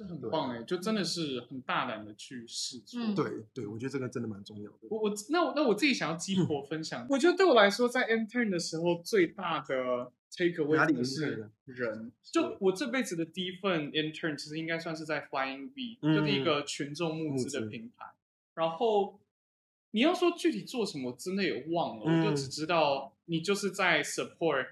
这很棒哎，对就真的是很大胆的去试错。嗯、对对，我觉得这个真的蛮重要的。我我那我那我自己想要激活分享，嗯、我觉得对我来说，在 intern 的时候最大的 take away 的是人。就我这辈子的第一份 intern，其实应该算是在 Flying V，、嗯、就是一个群众募资的平台。嗯、然后你要说具体做什么，真的也忘了，嗯、我就只知道你就是在 support。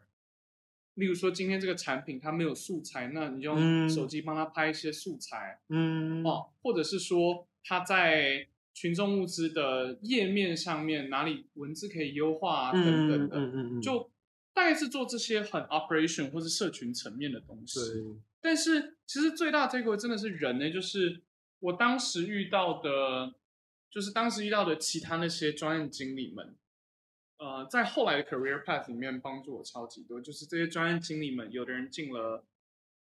例如说，今天这个产品它没有素材，那你用手机帮他拍一些素材，嗯，哦，或者是说他在群众物资的页面上面哪里文字可以优化啊，等等的，嗯嗯嗯，就大概是做这些很 operation 或是社群层面的东西。对，但是其实最大的这个真的是人呢，就是我当时遇到的，就是当时遇到的其他那些专业经理们。呃，在后来的 career path 里面帮助我超级多，就是这些专业经理们，有的人进了，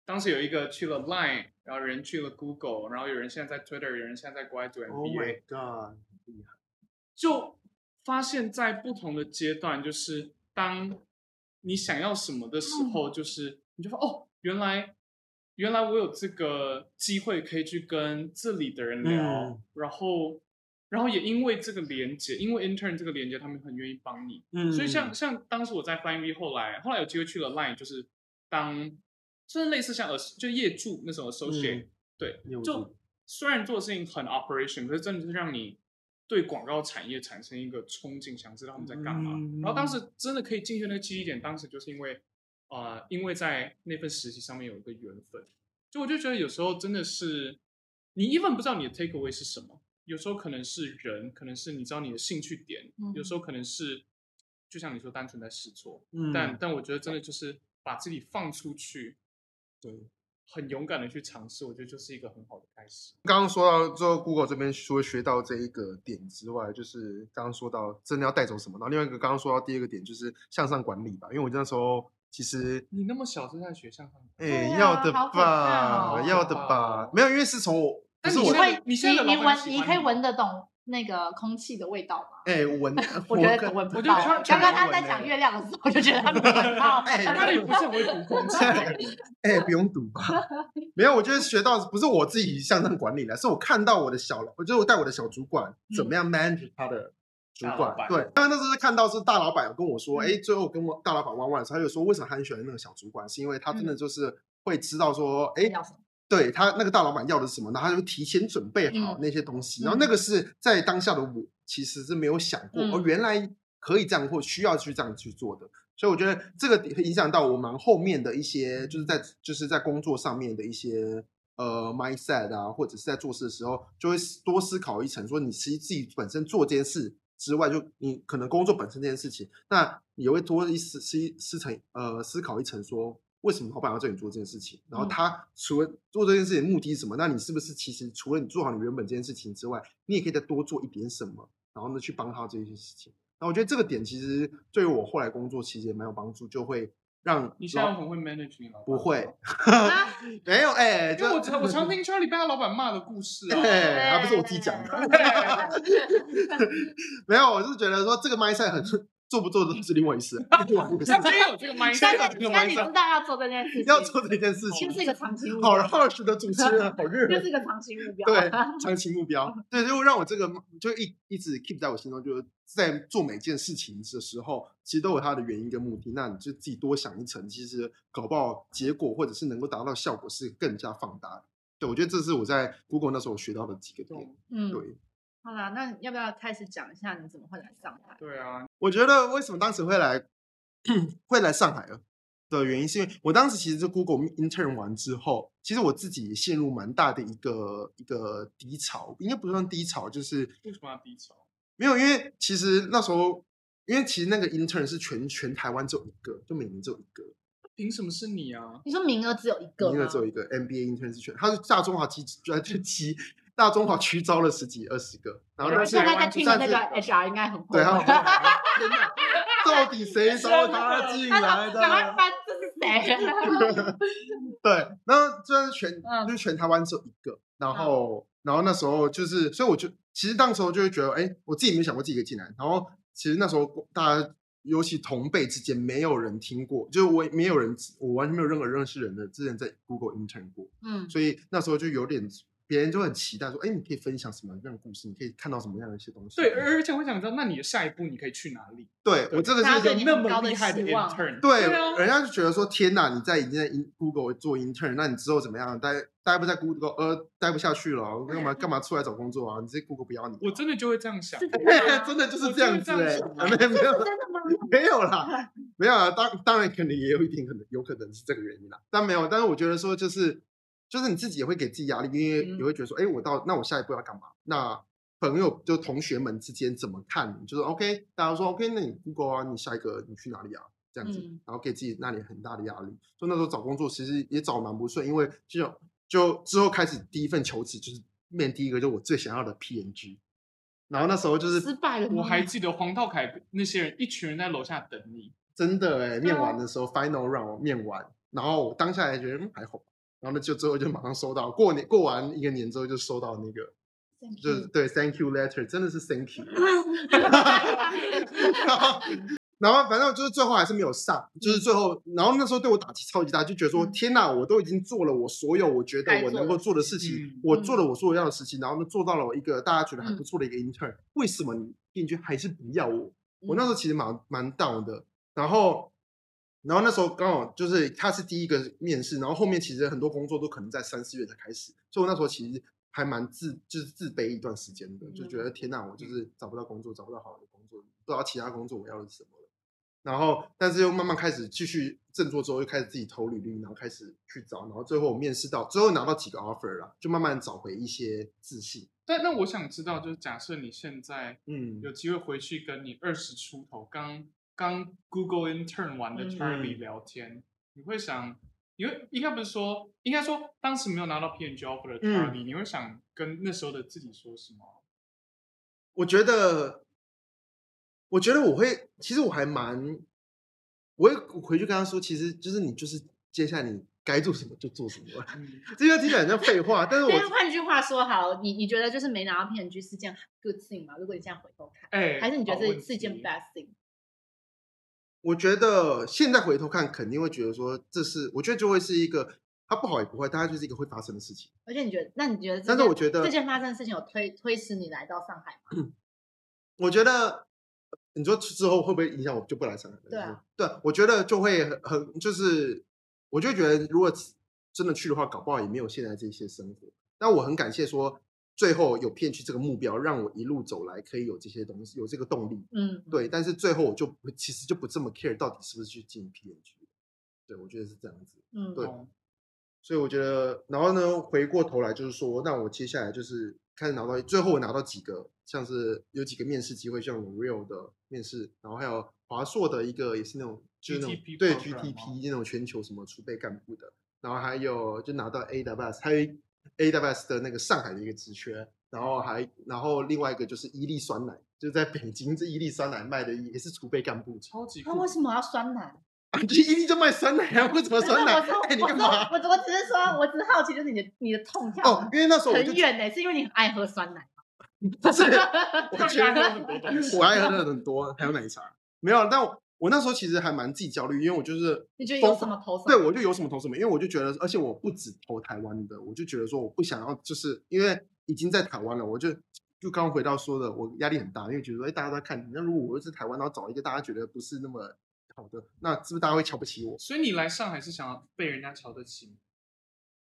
当时有一个去了 Line，然后有人去了 Google，然后有人现在在 Twitter，有人现在在国外读 MBA。Oh my god，厉害！就发现，在不同的阶段，就是当你想要什么的时候，就是你就说，哦，原来原来我有这个机会可以去跟这里的人聊，嗯、然后。然后也因为这个连接，因为 intern 这个连接，他们很愿意帮你。嗯，所以像像当时我在 Flying V，后来后来有机会去了 Line，就是当，就是类似像呃就业助那时候 associate，、嗯、对，就虽然做的事情很 operation，可是真的是让你对广告产业产生一个憧憬，想知道他们在干嘛。嗯、然后当时真的可以进去那个记忆点，当时就是因为，呃，因为在那份实习上面有一个缘分。就我就觉得有时候真的是，你 even 不知道你的 take away 是什么，有时候可能是人，可能是你知道你的兴趣点，嗯、有时候可能是，就像你说单纯在试错。嗯、但但我觉得真的就是把自己放出去，对。很勇敢的去尝试，我觉得就是一个很好的开始。刚刚说到之后，Google 这边除了学到这一个点之外，就是刚刚说到真的要带走什么。然后另外一个刚刚说到第二个点就是向上管理吧，因为我那时候其实你那么小就在学向上管理，哎、欸，要的吧，哦、要的吧，没有，因为是从我，但是你会，你你你闻，你可以闻得懂。那个空气的味道吗？哎，闻，我觉得闻不到。刚刚他在讲月亮的时候，我就觉得他没闻到。哎，他也不是很会读空气。哎，不用读吧？没有，我觉得学到不是我自己向上管理的，是我看到我的小，我就带我的小主管怎么样 manage 他的主管。对，刚刚那时候是看到是大老板有跟我说，哎，最后跟我大老板玩玩的时候，他就说为什么他很喜欢那个小主管，是因为他真的就是会知道说，哎。对他那个大老板要的是什么，然后他就提前准备好那些东西，嗯、然后那个是在当下的我其实是没有想过，哦、嗯，原来可以这样或需要去这样去做的，所以我觉得这个影响到我们后面的一些，就是在就是在工作上面的一些呃 mindset 啊，或者是在做事的时候，就会多思考一层，说你其实自己本身做这件事之外，就你可能工作本身这件事情，那也会多一思思思层呃思考一层说。为什么老板要叫你做这件事情？然后他除了做这件事情的目的是什么？那你是不是其实除了你做好你原本这件事情之外，你也可以再多做一点什么？然后呢，去帮他这些事情。那我觉得这个点其实对于我后来工作其实也蛮有帮助，就会让你现在很会 manage 你老板？不会，没有哎，就我我常听 Charlie 被他老板骂的故事啊，还不是我自己讲的，没有，我是觉得说这个 mindset 很。做不做都是另外一回事。他没有这个 mindset，但你知道要做这件事情，要做这件事情，其实是一个长期目标。好，然后是的主持人，好热，就是一个长期目标。对，长期目标，对，就让我这个就一一直 keep 在我心中，就是在做每件事情的时候，其实都有它的原因跟目的。那你就自己多想一层，其实搞不好结果或者是能够达到效果是更加放大的。对，我觉得这是我在 Google 那时候学到的几个点。嗯，对。好啦，那要不要开始讲一下你怎么会来上海？对啊，我觉得为什么当时会来会来上海的原因，是因为我当时其实是 Google intern 完之后，其实我自己陷入蛮大的一个一个低潮，应该不算低潮，就是为什么要低潮？没有，因为其实那时候，因为其实那个 intern 是全全台湾只有一个，就每年只有一个。凭什么是你啊？你说名额只有一个？名额只有一个 MBA intern 是全，他是大中华基专就基。大中华区招了十几二十个，然后现在在听的那个 HR 应该很对，他 到底谁招他进来的？赶快翻，这是谁？对，然后这是全，就是全台湾只有一个，然后，然后那时候就是，所以我就其实那时候就会觉得，哎，我自己没想过自己可以进来。然后其实那时候大家，尤其同辈之间，没有人听过，就是我没有人，我完全没有任何认识人的之前在 Google intern 过，嗯，所以那时候就有点。别人就很期待说：“哎，你可以分享什么样的故事？你可以看到什么样的一些东西？”对，而且我想知道，那你的下一步你可以去哪里？对，我这个是一个那么厉害的 intern，对，人家就觉得说：“天哪，你在已经在 Google 做 intern，那你之后怎么样？待待不在 Google，呃，待不下去了，干嘛干嘛出来找工作啊？你这 Google 不要你。”我真的就会这样想，真的就是这样子哎，没有没有没有啦，没有啊，当当然肯定也有一点可能，有可能是这个原因啦，但没有，但是我觉得说就是。就是你自己也会给自己压力，因为你会觉得说，哎、嗯，我到那我下一步要干嘛？那朋友就同学们之间怎么看？就是 OK，大家说 OK，那你 Google 啊，你下一个你去哪里啊？这样子，嗯、然后给自己那里很大的压力。就那时候找工作其实也找蛮不顺，因为就就之后开始第一份求职就是面第一个就我最想要的 PNG，然后那时候就是失败了。我还记得黄道凯那些人，一群人在楼下等你，真的哎，面完的时候、哦、Final Round 面完，然后我当下还觉得嗯还好。然后呢，就最后就马上收到，过年过完一个年之后就收到那个 就是对，Thank you letter，真的是 Thank you。然后，然后反正就是最后还是没有上，就是最后，然后那时候对我打击超级大，就觉得说，嗯、天哪，我都已经做了我所有我觉得我能够做的事情，嗯、我做了我所有要的事情，然后呢做到了一个大家觉得还不错的一个 intern，、嗯、为什么你进去还是不要我？我那时候其实蛮蛮 down 的，然后。然后那时候刚好就是他是第一个面试，然后后面其实很多工作都可能在三四月才开始，所以我那时候其实还蛮自就是自卑一段时间的，就觉得天哪，我就是找不到工作，找不到好的工作，不知道其他工作我要的是什么了。然后，但是又慢慢开始继续振作之后，又开始自己投履历，然后开始去找，然后最后我面试到，最后拿到几个 offer 了，就慢慢找回一些自信。但那我想知道，就是假设你现在嗯有机会回去跟你二十出头刚刚 Google Intern 完的 Charlie 聊天，嗯、你会想，因为应该不是说，应该说当时没有拿到 PNG offer 的 Charlie，、嗯、你会想跟那时候的自己说什么？我觉得。我觉得我会，其实我还蛮，我会回去跟他说，其实就是你就是接下来你该做什么就做什么。这个听起来很像废话，但是我换句话说，好，你你觉得就是没拿到 PNG 是件 good thing 吗？如果你现在回头看，哎，还是你觉得这是一件 bad thing？我觉得现在回头看，肯定会觉得说这是，我觉得就会是一个，它不好也不坏，大概就是一个会发生的事情。而且你觉得，那你觉得，但是我觉得这件发生的事情有推推迟你来到上海吗？我觉得。你说之后会不会影响我就不来上海？对啊，对，我觉得就会很很就是，我就觉得如果真的去的话，搞不好也没有现在这些生活。但我很感谢说，最后有骗去这个目标，让我一路走来可以有这些东西，有这个动力。嗯，对。但是最后我就其实就不这么 care 到底是不是去进 P&G。对，我觉得是这样子。嗯，对。所以我觉得，然后呢，回过头来就是说，那我接下来就是。开始拿到，最后我拿到几个，像是有几个面试机会，像 L'Oreal 的面试，然后还有华硕的一个，也是那种就是那种 GTP 对 GTP 那种全球什么储备干部的，然后还有就拿到 AWS，还有 AWS 的那个上海的一个职缺，然后还然后另外一个就是伊利酸奶，就在北京这伊利酸奶卖的也是储备干部，超级。他为什么要酸奶？啊，就伊利就卖酸奶啊？为什么酸奶？哎，你干嘛？我我只是说，我只是好奇，就是你的你的痛跳哦，因为那时候很远呢，是因为你很爱喝酸奶吗？不是，我喝很多东西我爱喝的很多，还有奶茶。没有，但我我那时候其实还蛮自己焦虑，因为我就是你觉得有什么投什么？对，我就有什么投什么，因为我就觉得，而且我不止投台湾的，我就觉得说，我不想要，就是因为已经在台湾了，我就就刚刚回到说的，我压力很大，因为觉得说，哎，大家都在看你，那如果我又是台湾，然后找一个大家觉得不是那么。好的，那是不是大家会瞧不起我？所以你来上海是想要被人家瞧得起？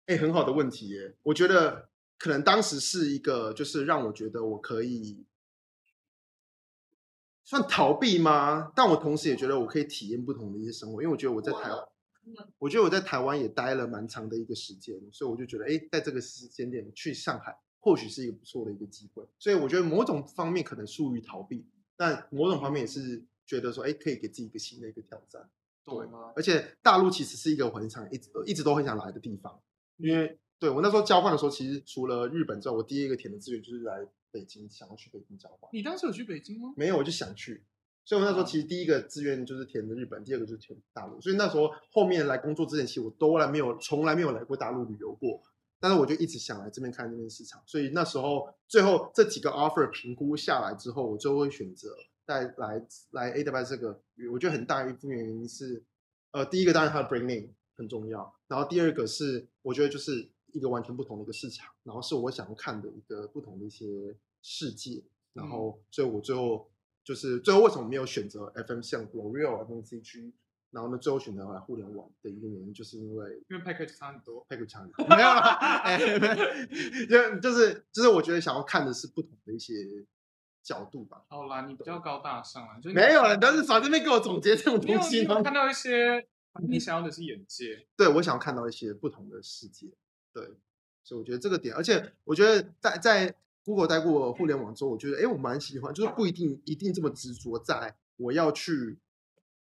哎、欸，很好的问题耶。我觉得可能当时是一个，就是让我觉得我可以算逃避吗？但我同时也觉得我可以体验不同的一些生活，因为我觉得我在台湾，我觉得我在台湾也待了蛮长的一个时间，所以我就觉得，哎、欸，在这个时间点去上海，或许是一个不错的一个机会。所以我觉得某种方面可能属于逃避，但某种方面也是。觉得说，哎，可以给自己一个新的一个挑战，对吗？而且大陆其实是一个我很想一直一直都很想来的地方，因为对我那时候交换的时候，其实除了日本之外，我第一个填的志愿就是来北京，想要去北京交换。你当时有去北京吗？没有，我就想去，所以我那时候其实第一个志愿就是填的日本，第二个就是填大陆。所以那时候后面来工作之前，其实我都来没有从来没有来过大陆旅游过，但是我就一直想来这边看这边市场。所以那时候最后这几个 offer 评估下来之后，我就会选择。带来来 AWS 这个，我觉得很大一部分原因是，呃，第一个当然它的 brand name 很重要，然后第二个是我觉得就是一个完全不同的一个市场，然后是我想要看的一个不同的一些世界，然后所以我最后就是最后为什么没有选择 FM 像 L'Oreal FMCG，然后呢最后选择来互联网的一个原因就是因为因为 package 差很多，package 差很多，没有了，哎，就就是就是我觉得想要看的是不同的一些。角度吧。好啦，你比较高大上啊，就没有了。但是反正这边给我总结这种东西，看到一些你想要的是眼界。对，我想要看到一些不同的世界。对，所以我觉得这个点，而且我觉得在在 Google 待过互联网之后，我觉得哎，我蛮喜欢，就是不一定一定这么执着在我要去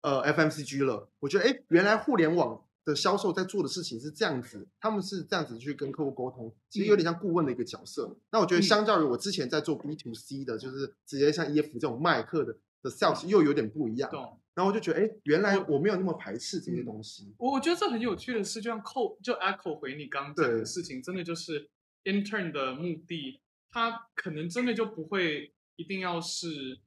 呃 FMCG 了。我觉得哎，原来互联网。的销售在做的事情是这样子，他们是这样子去跟客户沟通，其实有点像顾问的一个角色。嗯、那我觉得相较于我之前在做 B to C 的，就是直接像 EF 这种卖课的的 sales 又有点不一样。嗯、然后我就觉得，哎，原来我没有那么排斥这些东西。我我觉得这很有趣的是，就像扣就 echo 回你刚刚讲的事情，真的就是 intern 的目的，他可能真的就不会一定要是。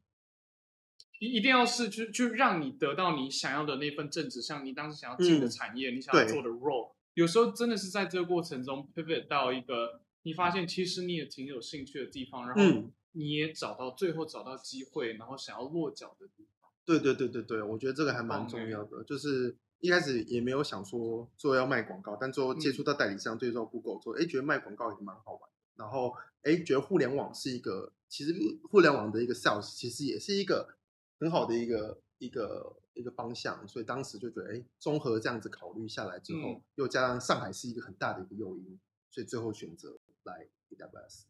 一一定要是就就让你得到你想要的那份正职，像你当时想要进的产业，嗯、你想要做的 role，有时候真的是在这个过程中 pivot 到一个你发现其实你也挺有兴趣的地方，然后你也找到最后找到机会，然后想要落脚的地方。对对对对对，我觉得这个还蛮重要的。就是一开始也没有想说做要卖广告，但最后接触到代理商，对照 Google 做，哎，觉得卖广告也蛮好玩。然后哎，觉得互联网是一个，其实互联网的一个 sales 其实也是一个很好的一个一个一个方向，所以当时就觉得哎，综合这样子考虑下来之后，嗯、又加上上海是一个很大的一个诱因，所以最后选择来 AWS。